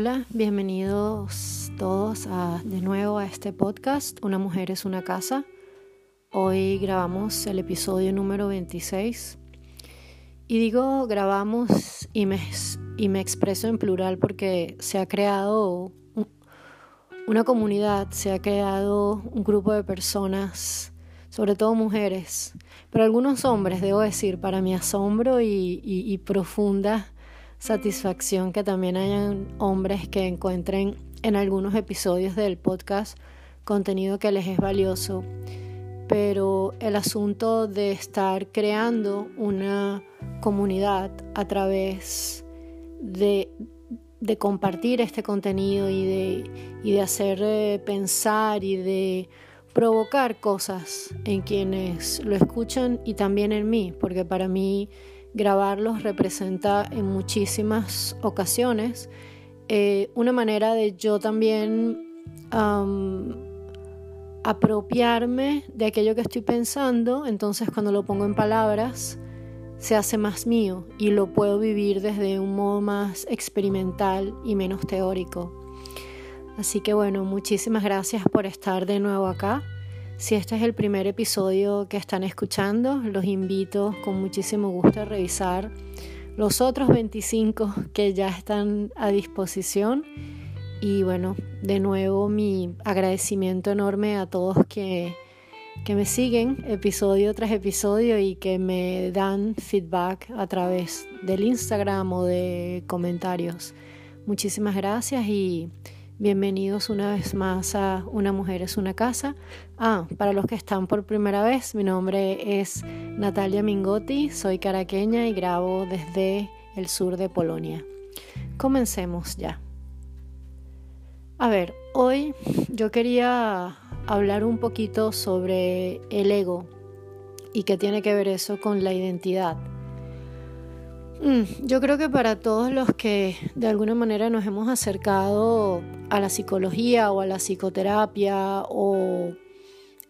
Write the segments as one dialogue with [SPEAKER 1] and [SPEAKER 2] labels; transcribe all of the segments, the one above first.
[SPEAKER 1] Hola, bienvenidos todos a, de nuevo a este podcast, Una mujer es una casa. Hoy grabamos el episodio número 26. Y digo grabamos y me, y me expreso en plural porque se ha creado una comunidad, se ha creado un grupo de personas, sobre todo mujeres, pero algunos hombres, debo decir, para mi asombro y, y profunda satisfacción que también hayan hombres que encuentren en algunos episodios del podcast contenido que les es valioso. Pero el asunto de estar creando una comunidad a través de, de compartir este contenido y de, y de hacer eh, pensar y de provocar cosas en quienes lo escuchan y también en mí, porque para mí grabarlos representa en muchísimas ocasiones eh, una manera de yo también apropiarme de aquello que estoy pensando, entonces cuando lo pongo en palabras se hace más mío y lo puedo vivir desde un modo más experimental y menos teórico. Así que bueno, muchísimas gracias por estar de nuevo acá. Si este es el primer episodio que están escuchando, los invito con muchísimo gusto a revisar los otros 25 que ya están a disposición. Y bueno, de nuevo mi agradecimiento enorme a todos que, que me siguen episodio tras episodio y que me dan feedback a través del Instagram o de comentarios. Muchísimas gracias y Bienvenidos una vez más a Una mujer es una casa. Ah, para los que están por primera vez, mi nombre es Natalia Mingotti, soy caraqueña y grabo desde el sur de Polonia. Comencemos ya. A ver, hoy yo quería hablar un poquito sobre el ego y qué tiene que ver eso con la identidad. Mm, yo creo que para todos los que de alguna manera nos hemos acercado a la psicología o a la psicoterapia o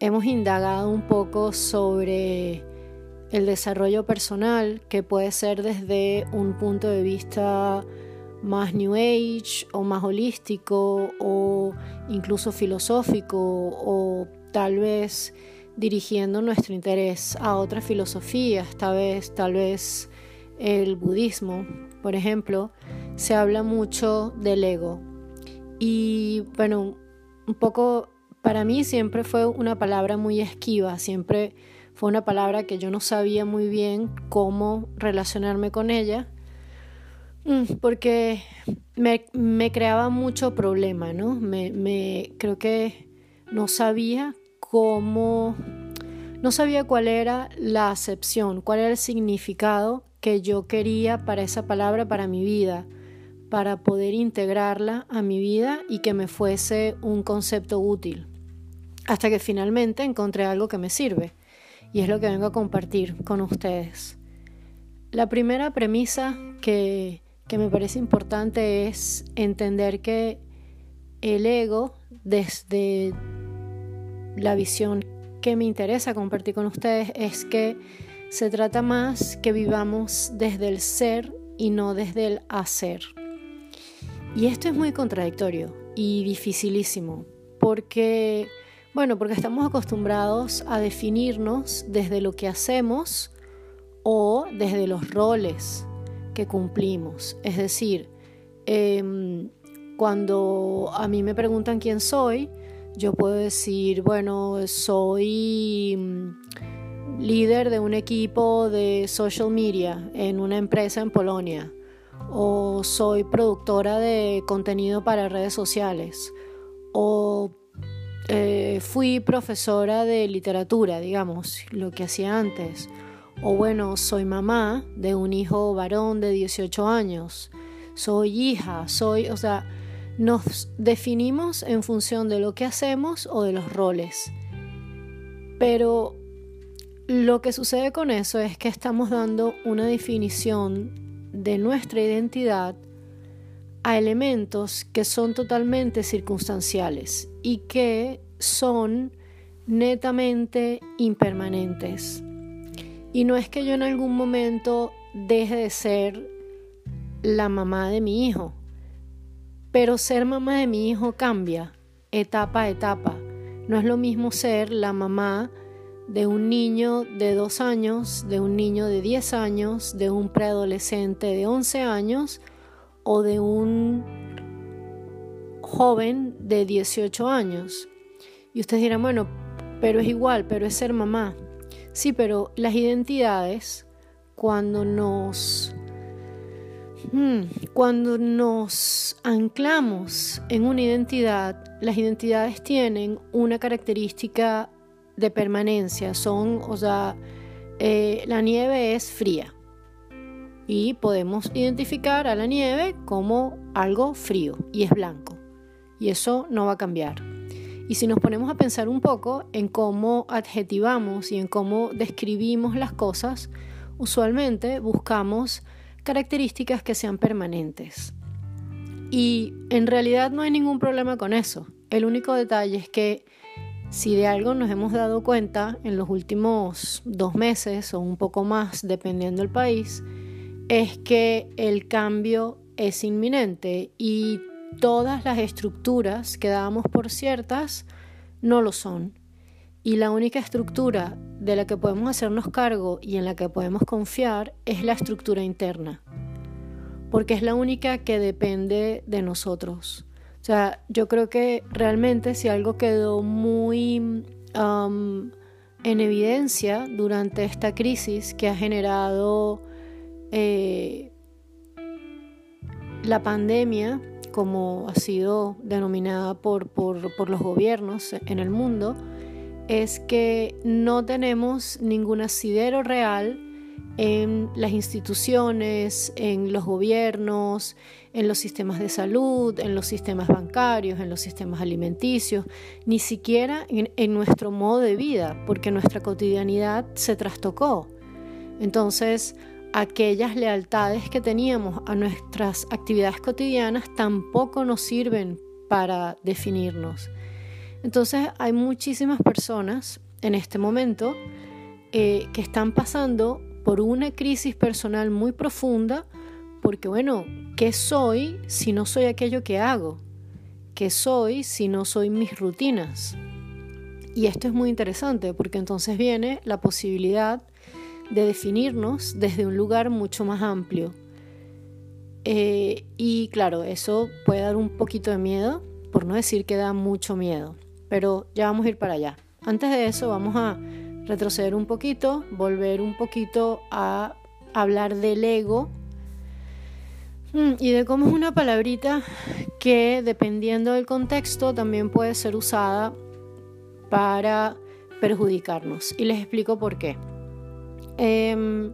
[SPEAKER 1] hemos indagado un poco sobre el desarrollo personal, que puede ser desde un punto de vista más New Age o más holístico o incluso filosófico o tal vez dirigiendo nuestro interés a otras filosofías, tal vez, tal vez el budismo, por ejemplo, se habla mucho del ego. Y bueno, un poco para mí siempre fue una palabra muy esquiva, siempre fue una palabra que yo no sabía muy bien cómo relacionarme con ella, mm, porque me, creaba mucho problema, ¿no? Me, creo que no sabía cómo, no sabía cuál era la acepción, cuál era el significado que yo quería para esa palabra, para mi vida, para poder integrarla a mi vida y que me fuese un concepto útil. Hasta que finalmente encontré algo que me sirve y es lo que vengo a compartir con ustedes. La primera premisa que, que me parece importante es entender que el ego, desde la visión que me interesa compartir con ustedes, es que se trata más que vivamos desde el ser y no desde el hacer. Y esto es muy contradictorio y dificilísimo, porque, bueno, porque estamos acostumbrados a definirnos desde lo que hacemos o desde los roles que cumplimos. Es decir, em, cuando a mí me preguntan quién soy, yo puedo decir, bueno, soy líder de un equipo de social media en una empresa en Polonia o soy productora de contenido para redes sociales o eh, fui profesora de literatura, digamos, lo que hacía antes. O bueno, soy mamá de un hijo varón de 18 años. Soy hija, soy, o sea, nos definimos en función de lo que hacemos o de los roles. Pero lo que sucede con eso es que estamos dando una definición de nuestra identidad a elementos que son totalmente circunstanciales y que son netamente impermanentes. Y no es que yo en algún momento deje de ser la mamá de mi hijo, Pero ser mamá de mi hijo cambia etapa a etapa. No es lo mismo ser la mamá de un niño de dos años, de un niño de 10 años, de un preadolescente de 11 años o de un joven de 18 años. Y ustedes dirán, bueno, pero es igual, pero es ser mamá. Sí, pero las identidades, cuando nos, hmm, cuando nos anclamos en una identidad, las identidades tienen una característica de permanencia, son, o sea, eh, la nieve es fría y podemos identificar a la nieve como algo frío y es blanco y eso no va a cambiar. Y si nos ponemos a pensar un poco en cómo adjetivamos y en cómo describimos las cosas, usualmente buscamos características que sean permanentes. Y en realidad no hay ningún problema con eso. El único detalle es que si de algo nos hemos dado cuenta en los últimos dos meses o un poco más, dependiendo del país, es que el cambio es inminente y todas las estructuras que dábamos por ciertas no lo son. Y la única estructura de la que podemos hacernos cargo y en la que podemos confiar es la estructura interna, porque es la única que depende de nosotros. O sea, yo creo que realmente si algo quedó muy en evidencia durante esta crisis que ha generado eh, la pandemia, como ha sido denominada por, por, por los gobiernos en el mundo, es que no tenemos ningún asidero real en las instituciones, en los gobiernos, en los sistemas de salud, en los sistemas bancarios, en los sistemas alimenticios, ni siquiera en, nuestro modo de vida, porque nuestra cotidianidad se trastocó. Entonces, aquellas lealtades que teníamos a nuestras actividades cotidianas tampoco nos sirven para definirnos. Entonces, hay muchísimas personas en este momento eh, que están pasando por una crisis personal muy profunda, porque bueno, ¿qué soy si no soy aquello que hago? ¿Qué soy si no soy mis rutinas? Y esto es muy interesante porque entonces viene la posibilidad de definirnos desde un lugar mucho más amplio. Eh, y claro, eso puede dar un poquito de miedo, por no decir que da mucho miedo, pero ya vamos a ir para allá. Antes de eso vamos a retroceder un poquito, volver un poquito a hablar del ego y de cómo es una palabrita que dependiendo del contexto también puede ser usada para perjudicarnos. Y les explico por qué. Em,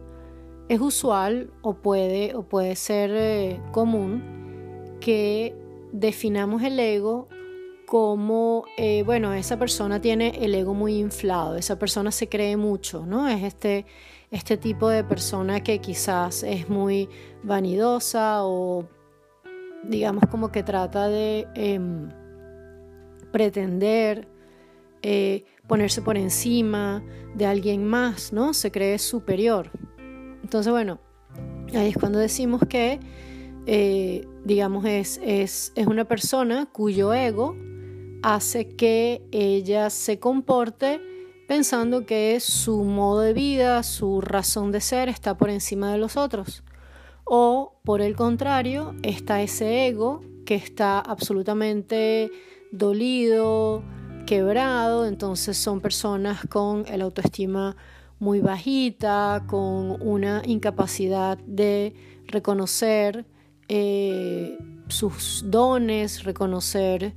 [SPEAKER 1] es usual o puede, o puede ser eh, común que definamos el ego como, eh, bueno, esa persona tiene el ego muy inflado, esa persona se cree mucho, ¿no? Es este, este tipo de persona que quizás es muy vanidosa o digamos como que trata de em, pretender eh, ponerse por encima de alguien más, ¿no? Se cree superior. Entonces, bueno, ahí es cuando decimos que, eh, digamos, es, es, es una persona cuyo ego hace que ella se comporte pensando que su modo de vida, su razón de ser está por encima de los otros. O por el contrario, está ese ego que está absolutamente dolido, quebrado, entonces son personas con el autoestima muy bajita, con una incapacidad de reconocer eh, sus dones, reconocer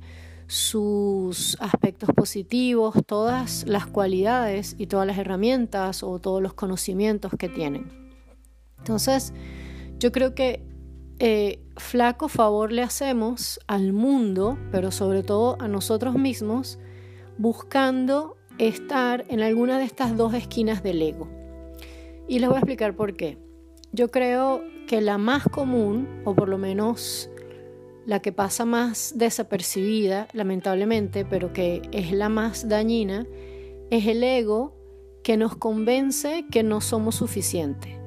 [SPEAKER 1] sus aspectos positivos, todas las cualidades y todas las herramientas o todos los conocimientos que tienen. Entonces, yo creo que eh, flaco favor le hacemos al mundo, pero sobre todo a nosotros mismos, buscando estar en alguna de estas dos esquinas del ego. Y les voy a explicar por qué. Yo creo que la más común, o por lo menos la que pasa más desapercibida, lamentablemente, pero que es la más dañina, es el ego que nos convence que no somos suficientes.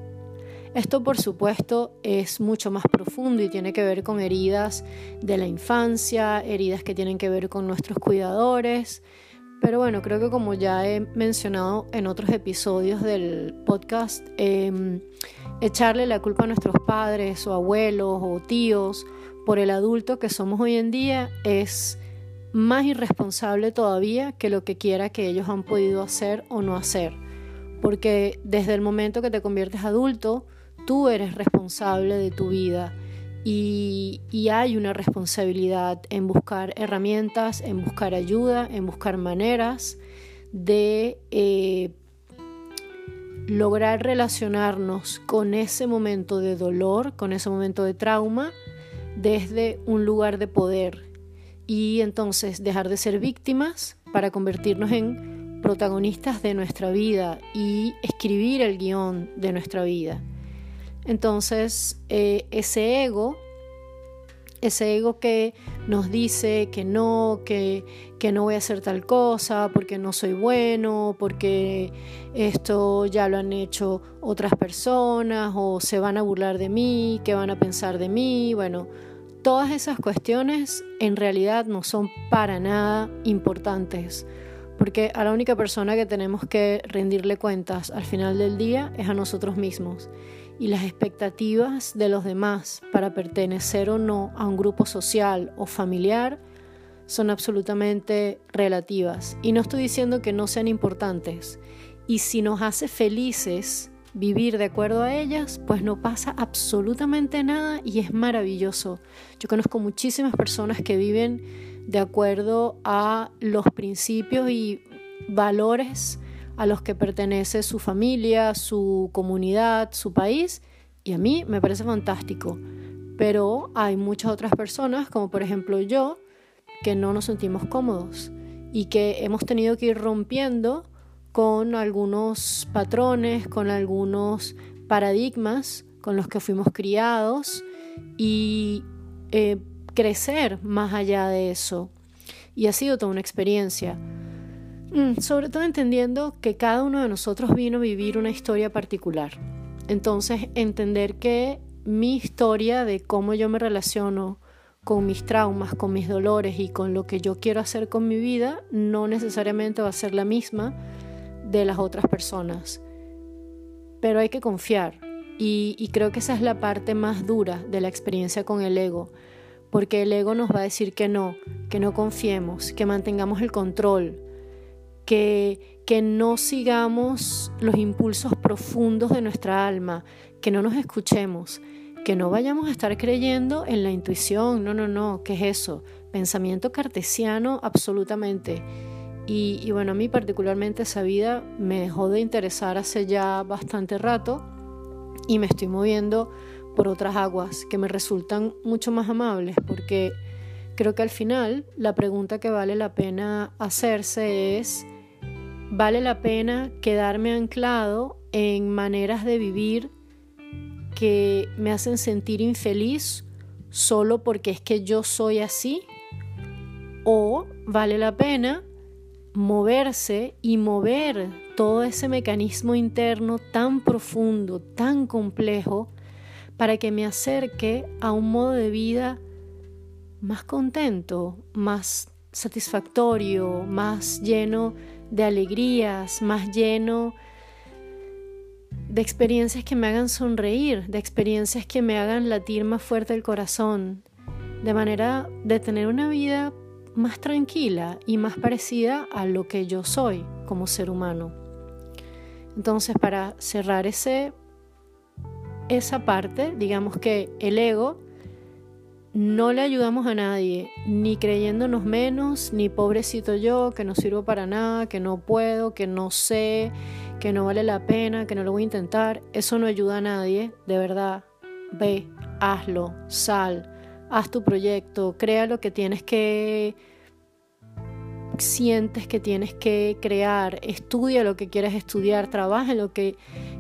[SPEAKER 1] Esto por supuesto es mucho más profundo y tiene que ver con heridas de la infancia, heridas que tienen que ver con nuestros cuidadores. Pero bueno, creo que como ya he mencionado en otros episodios del podcast, em, echarle la culpa a nuestros padres o abuelos o tíos por el adulto que somos hoy en día es más irresponsable todavía que lo que quiera que ellos han podido hacer o no hacer. Porque desde el momento que te conviertes adulto, tú eres responsable de tu vida y, hay una responsabilidad en buscar herramientas, en buscar ayuda, en buscar maneras de eh, lograr relacionarnos con ese momento de dolor, con ese momento de trauma, desde un lugar de poder y entonces dejar de ser víctimas para convertirnos en protagonistas de nuestra vida y escribir el guion de nuestra vida. Entonces, eh, ese ego, ese ego que nos dice que no, que, que no voy a hacer tal cosa, porque no soy bueno, porque esto ya lo han hecho otras personas, o se van a burlar de mí, qué van a pensar de mí, bueno, Todas esas cuestiones en realidad no son para nada importantes, porque a la única persona que tenemos que rendirle cuentas al final del día es a nosotros mismos. Y las expectativas de los demás para pertenecer o no a un grupo social o familiar son absolutamente relativas. Y no estoy diciendo que no sean importantes. Y si nos hace felices vivir de acuerdo a ellas, pues no pasa absolutamente nada y es maravilloso. Yo conozco muchísimas personas que viven de acuerdo a los principios y valores a los que pertenece su familia, su comunidad, su país, y a mí me parece fantástico. Pero hay muchas otras personas, como por ejemplo yo, que no nos sentimos cómodos y que hemos tenido que ir rompiendo con algunos patrones, con algunos paradigmas con los que fuimos criados y eh, crecer más allá de eso. Y ha sido toda una experiencia. Mm, sobre todo entendiendo que cada uno de nosotros vino a vivir una historia particular. Entonces, entender que mi historia de cómo yo me relaciono con mis traumas, con mis dolores y con lo que yo quiero hacer con mi vida, no necesariamente va a ser la misma de las otras personas. Pero hay que confiar y, creo que esa es la parte más dura de la experiencia con el ego, porque el ego nos va a decir que no, que no confiemos, que mantengamos el control, que, no sigamos los impulsos profundos de nuestra alma, que no nos escuchemos, que no vayamos a estar creyendo en la intuición, no, no, no, ¿qué es eso? Pensamiento cartesiano absolutamente. Y, bueno, a mí particularmente esa vida me dejó de interesar hace ya bastante rato y me estoy moviendo por otras aguas que me resultan mucho más amables porque creo que al final la pregunta que vale la pena hacerse es, ¿vale la pena quedarme anclado en maneras de vivir que me hacen sentir infeliz solo porque es que yo soy así? ¿O vale la pena moverse y mover todo ese mecanismo interno tan profundo, tan complejo, para que me acerque a un modo de vida más contento, más satisfactorio, más lleno de alegrías, más lleno de experiencias que me hagan sonreír, de experiencias que me hagan latir más fuerte el corazón, de manera de tener una vida más tranquila y más parecida a lo que yo soy como ser humano. Entonces, para cerrar ese, esa parte, digamos que el ego no le ayudamos a nadie, ni creyéndonos menos, ni pobrecito yo, que no sirvo para nada, que no puedo, que no sé, que no vale la pena, que no lo voy a intentar. Eso no ayuda a nadie, de verdad. Ve, hazlo, sal, haz tu proyecto, crea lo que tienes que sientes que tienes que crear, estudia lo que quieras estudiar, trabaja en lo que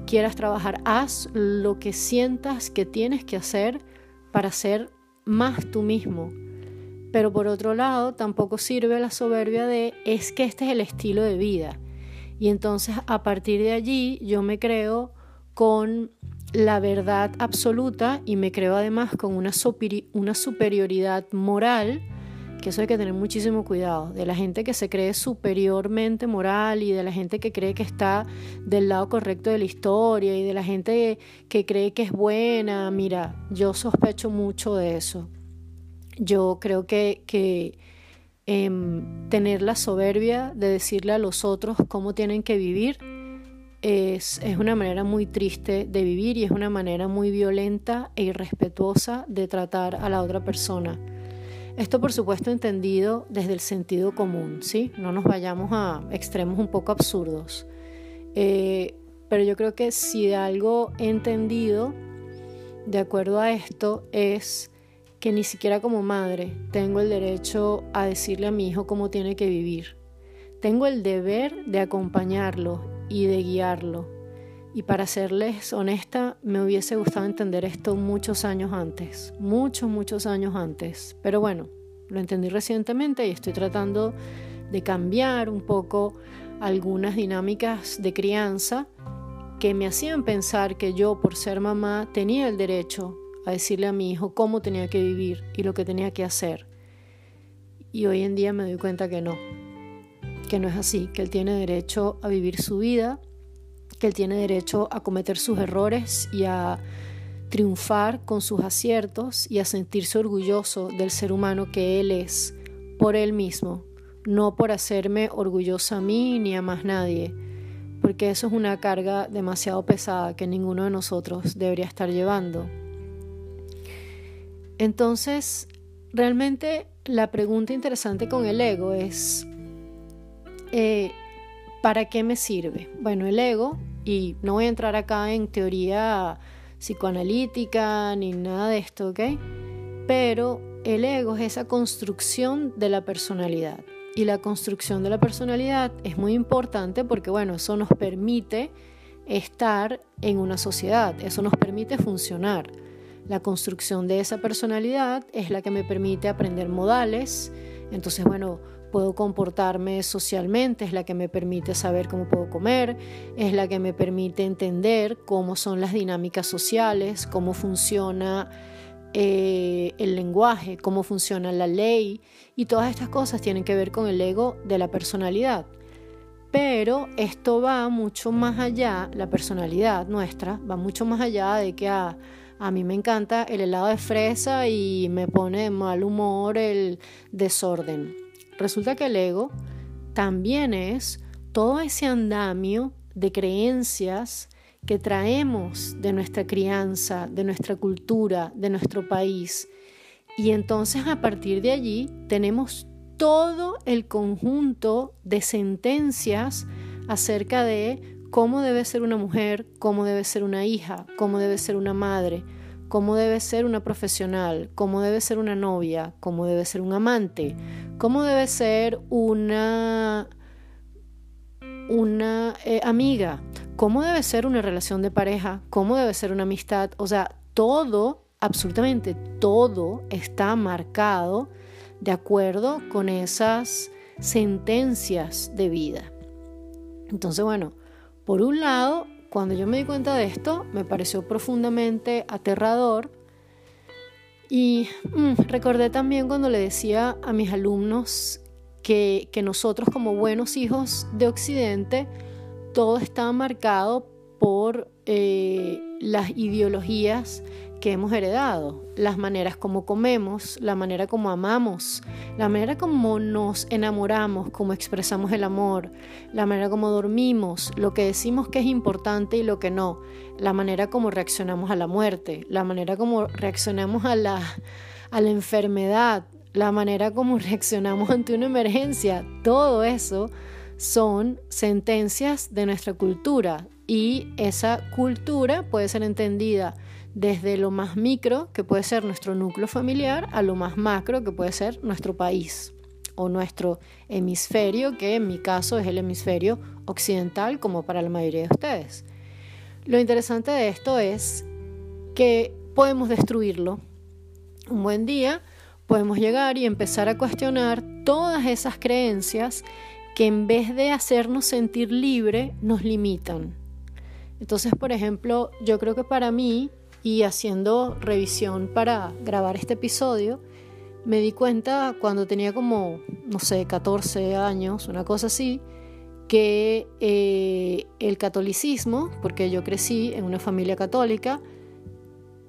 [SPEAKER 1] quieras trabajar, haz lo que sientas que tienes que hacer para ser más tú mismo. Pero por otro lado, tampoco sirve la soberbia de es que este es el estilo de vida. Y entonces a partir de allí yo me creo con la verdad absoluta y me creo además con una, superioridad moral, que eso hay que tener muchísimo cuidado, de la gente que se cree superiormente moral y de la gente que cree que está del lado correcto de la historia y de la gente que cree que es buena. Mira, yo sospecho mucho de eso. Yo creo que, que em, tener la soberbia de decirle a los otros cómo tienen que vivir es, una manera muy triste de vivir y es una manera muy violenta e irrespetuosa de tratar a la otra persona. Esto por supuesto entendido desde el sentido común, ¿sí? No nos vayamos a extremos un poco absurdos. Eh, pero yo creo que si de algo he entendido, de acuerdo a esto, es que ni siquiera como madre tengo el derecho a decirle a mi hijo cómo tiene que vivir. Tengo el deber de acompañarlo y de guiarlo. Y para serles honesta, me hubiese gustado entender esto muchos años antes, muchos, muchos años antes. Pero bueno, lo entendí recientemente y estoy tratando de cambiar un poco algunas dinámicas de crianza que me hacían pensar que yo, por ser mamá, tenía el derecho a decirle a mi hijo cómo tenía que vivir y lo que tenía que hacer. Y hoy en día me doy cuenta que no, que no es así, que él tiene derecho a vivir su vida, que él tiene derecho a cometer sus errores y a triunfar con sus aciertos y a sentirse orgulloso del ser humano que él es por él mismo, no por hacerme orgullosa a mí ni a más nadie, porque eso es una carga demasiado pesada que ninguno de nosotros debería estar llevando. Entonces, realmente la pregunta interesante con el ego es, eh, ¿para qué me sirve? Bueno, el ego, y no voy a entrar acá en teoría psicoanalítica ni nada de esto, ¿ok? Pero el ego es esa construcción de la personalidad. Y la construcción de la personalidad es muy importante porque, bueno, eso nos permite estar en una sociedad, eso nos permite funcionar. La construcción de esa personalidad es la que me permite aprender modales. Entonces, bueno, puedo comportarme socialmente, es la que me permite saber cómo puedo comer, es la que me permite entender cómo son las dinámicas sociales, cómo funciona eh, el lenguaje, cómo funciona la ley y todas estas cosas tienen que ver con el ego de la personalidad. Pero esto va mucho más allá, la personalidad nuestra va mucho más allá de que a, a mí me encanta el helado de fresa y me pone de mal humor el desorden. Resulta que el ego también es todo ese andamio de creencias que traemos de nuestra crianza, de nuestra cultura, de nuestro país. Y entonces a partir de allí tenemos todo el conjunto de sentencias acerca de cómo debe ser una mujer, cómo debe ser una hija, cómo debe ser una madre, cómo debe ser una profesional, cómo debe ser una novia, cómo debe ser un amante, cómo debe ser una, una eh, amiga, cómo debe ser una relación de pareja, cómo debe ser una amistad. O sea, todo, absolutamente todo está marcado de acuerdo con esas sentencias de vida. Entonces, bueno, por un lado, cuando yo me di cuenta de esto, me pareció profundamente aterrador. Y mm, recordé también cuando le decía a mis alumnos que, nosotros como buenos hijos de Occidente, todo está marcado por eh, las ideologías que hemos heredado, las maneras como comemos, la manera como amamos, la manera como nos enamoramos, como expresamos el amor, la manera como dormimos, lo que decimos que es importante y lo que no, la manera como reaccionamos a la muerte, la manera como reaccionamos a la, a la enfermedad, la manera como reaccionamos ante una emergencia, todo eso son sentencias de nuestra cultura y esa cultura puede ser entendida desde lo más micro, que puede ser nuestro núcleo familiar, a lo más macro, que puede ser nuestro país o nuestro hemisferio, que en mi caso es el hemisferio occidental, como para la mayoría de ustedes. Lo interesante de esto es que podemos destruirlo. Un buen día podemos llegar y empezar a cuestionar todas esas creencias que en vez de hacernos sentir libre, nos limitan Entonces, por ejemplo, yo creo que para mí, y haciendo revisión para grabar este episodio, me di cuenta cuando tenía como, no sé, 14 años, una cosa así, que eh, el catolicismo, porque yo crecí en una familia católica,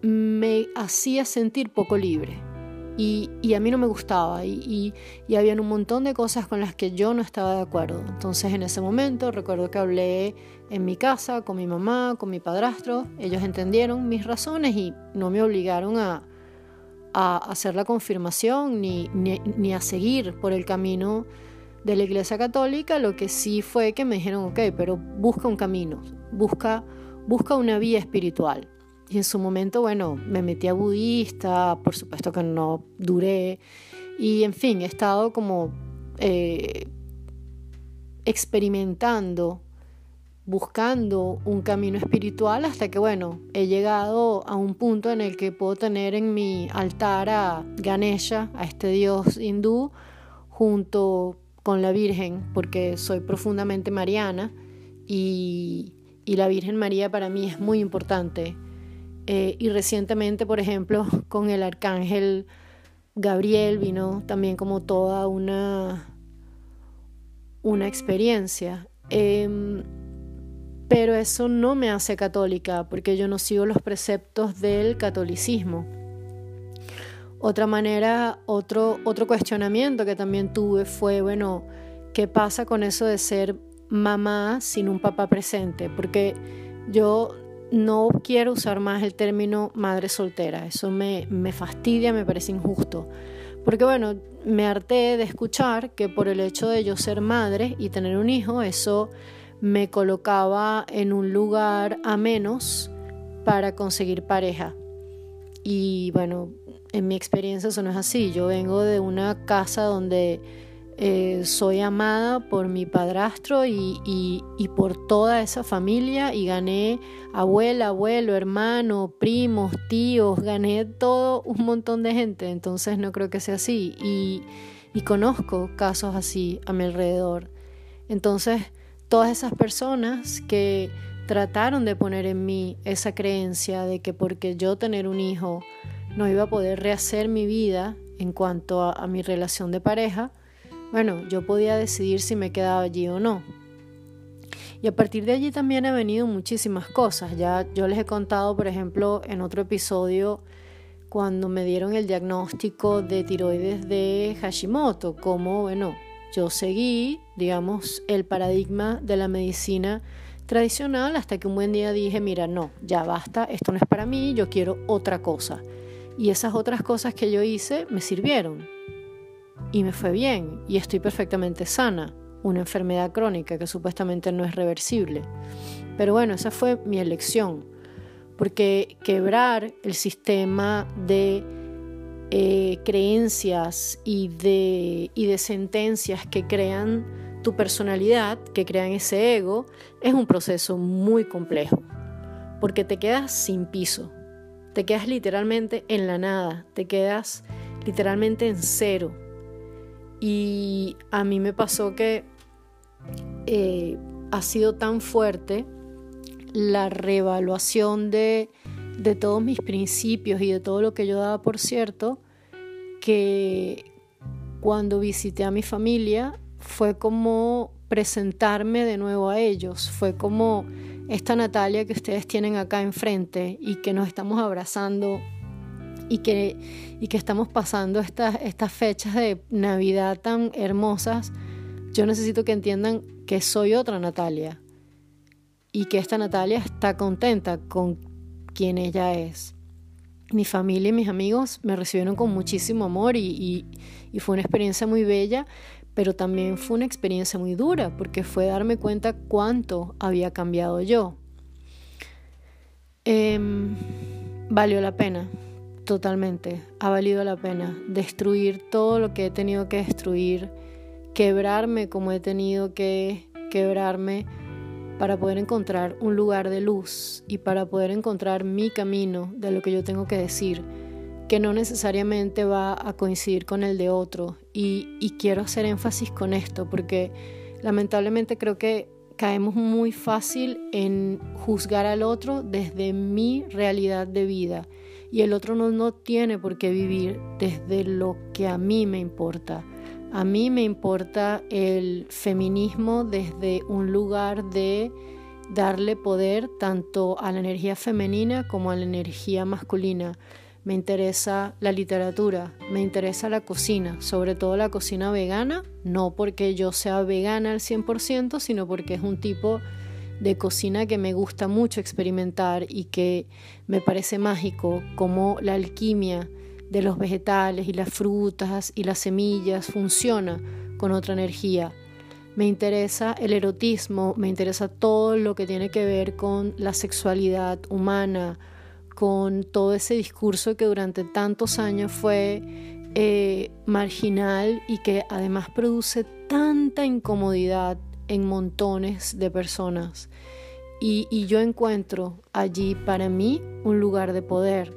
[SPEAKER 1] me hacía sentir poco libre. Y, a mí no me gustaba y, y, habían un montón de cosas con las que yo no estaba de acuerdo. Entonces en ese momento recuerdo que hablé en mi casa con mi mamá, con mi padrastro, ellos entendieron mis razones y no me obligaron a, hacer la confirmación ni, ni, a seguir por el camino de la Iglesia Católica, lo que sí fue que me dijeron, ok, pero busca un camino, busca, busca una vía espiritual. Y en su momento, bueno, me metí a budista, por supuesto que no duré, y en fin, he estado como eh, experimentando buscando un camino espiritual hasta que, bueno, he llegado a un punto en el que puedo tener en mi altar a Ganesha, a este dios hindú, junto con la Virgen, porque soy profundamente mariana y, la Virgen María para mí es muy importante. Eh, y recientemente, por ejemplo, con el arcángel Gabriel vino también como toda una, una experiencia. Em, pero eso no me hace católica porque yo no sigo los preceptos del catolicismo. Otra manera, otro, otro cuestionamiento que también tuve fue, bueno, ¿qué pasa con eso de ser mamá sin un papá presente? Porque yo no quiero usar más el término madre soltera, eso me, me fastidia, me parece injusto. Porque bueno, me harté de escuchar que por el hecho de yo ser madre y tener un hijo, eso me colocaba en un lugar a menos para conseguir pareja. Y bueno, en mi experiencia eso no es así. Yo vengo de una casa donde eh, soy amada por mi padrastro y, por toda esa familia y gané abuela, abuelo, hermano, primos, tíos, gané todo un montón de gente. Entonces no creo que sea así. Y, y conozco casos así a mi alrededor. Entonces todas esas personas que trataron de poner en mí esa creencia de que porque yo tener un hijo no iba a poder rehacer mi vida en cuanto a, mi relación de pareja, bueno, yo podía decidir si me quedaba allí o no. Y a partir de allí también han venido muchísimas cosas. Ya yo les he contado, por ejemplo, en otro episodio, cuando me dieron el diagnóstico de tiroides de Hashimoto, como, bueno, yo seguí, digamos, el paradigma de la medicina tradicional hasta que un buen día dije, mira, no, ya basta, esto no es para mí, yo quiero otra cosa. Y esas otras cosas que yo hice me sirvieron. Y me fue bien y estoy perfectamente sana. Una enfermedad crónica que supuestamente no es reversible. Pero bueno, esa fue mi elección. Porque quebrar el sistema de eh, creencias y de, y de sentencias que crean tu personalidad, que crean ese ego, es un proceso muy complejo, porque te quedas sin piso, te quedas literalmente en la nada, te quedas literalmente en cero. Y a mí me pasó que eh, ha sido tan fuerte la reevaluación de, de todos mis principios y de todo lo que yo daba por cierto, que cuando visité a mi familia fue como presentarme de nuevo a ellos, fue como esta Natalia que ustedes tienen acá enfrente y que nos estamos abrazando y que, y que estamos pasando estas, estas fechas de Navidad tan hermosas, yo necesito que entiendan que soy otra Natalia y que esta Natalia está contenta con quien ella es mi familia y mis amigos me recibieron con muchísimo amor y, fue una experiencia muy bella, pero también fue una experiencia muy dura porque fue darme cuenta cuánto había cambiado yo. Em, valió la pena, totalmente, ha valido la pena destruir todo lo que he tenido que destruir, quebrarme como he tenido que quebrarme para poder encontrar un lugar de luz y para poder encontrar mi camino de lo que yo tengo que decir, que no necesariamente va a coincidir con el de otro. Y, quiero hacer énfasis con esto porque lamentablemente creo que caemos muy fácil en juzgar al otro desde mi realidad de vida y el otro no, no tiene por qué vivir desde lo que a mí me importa. A mí me importa el feminismo desde un lugar de darle poder tanto a la energía femenina como a la energía masculina. Me interesa la literatura, me interesa la cocina, sobre todo la cocina vegana, no porque yo sea vegana al 100%, sino porque es un tipo de cocina que me gusta mucho experimentar y que me parece mágico, como la alquimia de los vegetales y las frutas y las semillas funciona con otra energía. Me interesa el erotismo, me interesa todo lo que tiene que ver con la sexualidad humana, con todo ese discurso que durante tantos años fue eh, marginal y que además produce tanta incomodidad en montones de personas. Y, y, yo encuentro allí para mí un lugar de poder.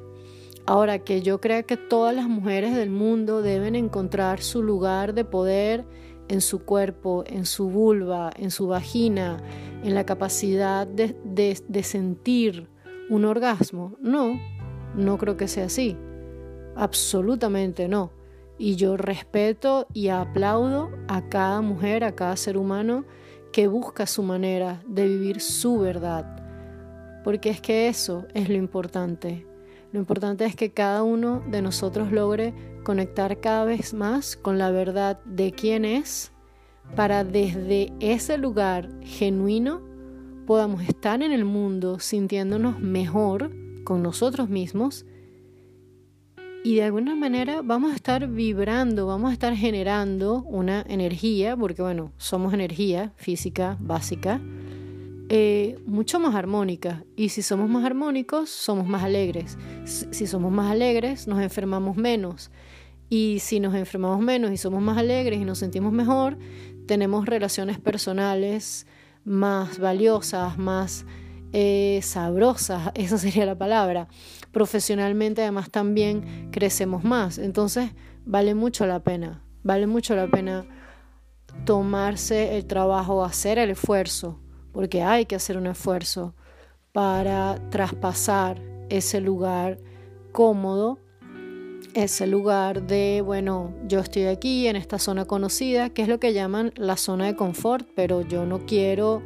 [SPEAKER 1] Ahora que yo creo que todas las mujeres del mundo deben encontrar su lugar de poder en su cuerpo, en su vulva, en su vagina, en la capacidad de, de, de sentir un orgasmo. No, no creo que sea así. Absolutamente no. Y yo respeto y aplaudo a cada mujer, a cada ser humano que busca su manera de vivir su verdad. Porque es que eso es lo importante. Lo importante es que cada uno de nosotros logre conectar cada vez más con la verdad de quién es para desde ese lugar genuino podamos estar en el mundo sintiéndonos mejor con nosotros mismos y de alguna manera vamos a estar vibrando, vamos a estar generando una energía, porque bueno, somos energía física básica, eh, mucho más armónica. Y si somos más armónicos, somos más alegres. Si somos más alegres, nos enfermamos menos. Y si nos enfermamos menos y somos más alegres y nos sentimos mejor, tenemos relaciones personales más valiosas, más eh, sabrosas, esa sería la palabra. Profesionalmente además también crecemos más. Entonces vale mucho la pena, vale mucho la pena tomarse el trabajo, hacer el esfuerzo, porque hay que hacer un esfuerzo para traspasar ese lugar cómodo ese lugar de, bueno, yo estoy aquí en esta zona conocida, que es lo que llaman la zona de confort, pero yo no quiero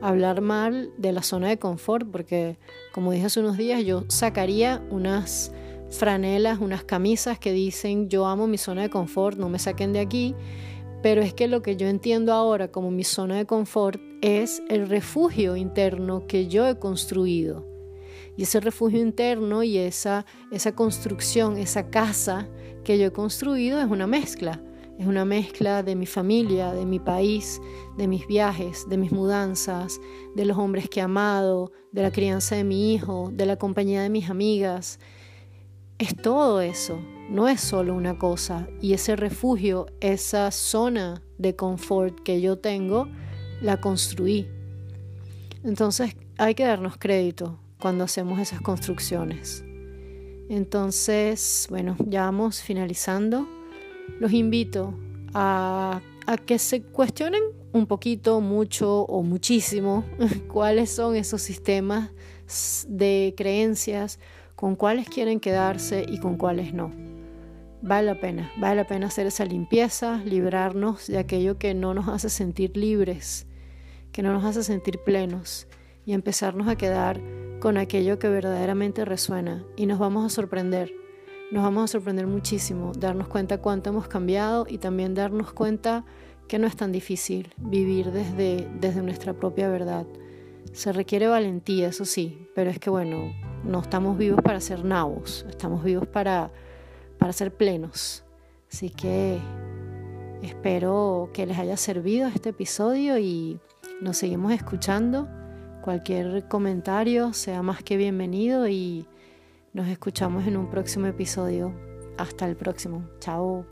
[SPEAKER 1] hablar mal de la zona de confort porque, como dije hace unos días, yo sacaría unas franelas, unas camisas que dicen yo amo mi zona de confort, no me saquen de aquí, pero es que lo que yo entiendo ahora como mi zona de confort es el refugio interno que yo he construido. Y ese refugio interno y esa, esa construcción, esa casa que yo he construido es una mezcla. Es una mezcla de mi familia, de mi país, de mis viajes, de mis mudanzas, de los hombres que he amado, de la crianza de mi hijo, de la compañía de mis amigas. Es todo eso, no es solo una cosa. Y ese refugio, esa zona de confort que yo tengo, la construí. Entonces hay que darnos crédito cuando hacemos esas construcciones. Entonces, bueno, ya vamos finalizando. Los invito a, a que se cuestionen un poquito, mucho o muchísimo cuáles son esos sistemas de creencias, con cuáles quieren quedarse y con cuáles no. Vale la pena, vale la pena hacer esa limpieza, librarnos de aquello que no nos hace sentir libres, que no nos hace sentir plenos y empezarnos a quedar con aquello que verdaderamente resuena y nos vamos a sorprender. Nos vamos a sorprender muchísimo, darnos cuenta cuánto hemos cambiado y también darnos cuenta que no es tan difícil vivir desde, desde nuestra propia verdad. Se requiere valentía, eso sí, pero es que bueno, no estamos vivos para ser nabos, estamos vivos para, para ser plenos. Así que espero que les haya servido este episodio y nos seguimos escuchando Cualquier comentario sea más que bienvenido y nos escuchamos en un próximo episodio. Hasta el próximo. Chao.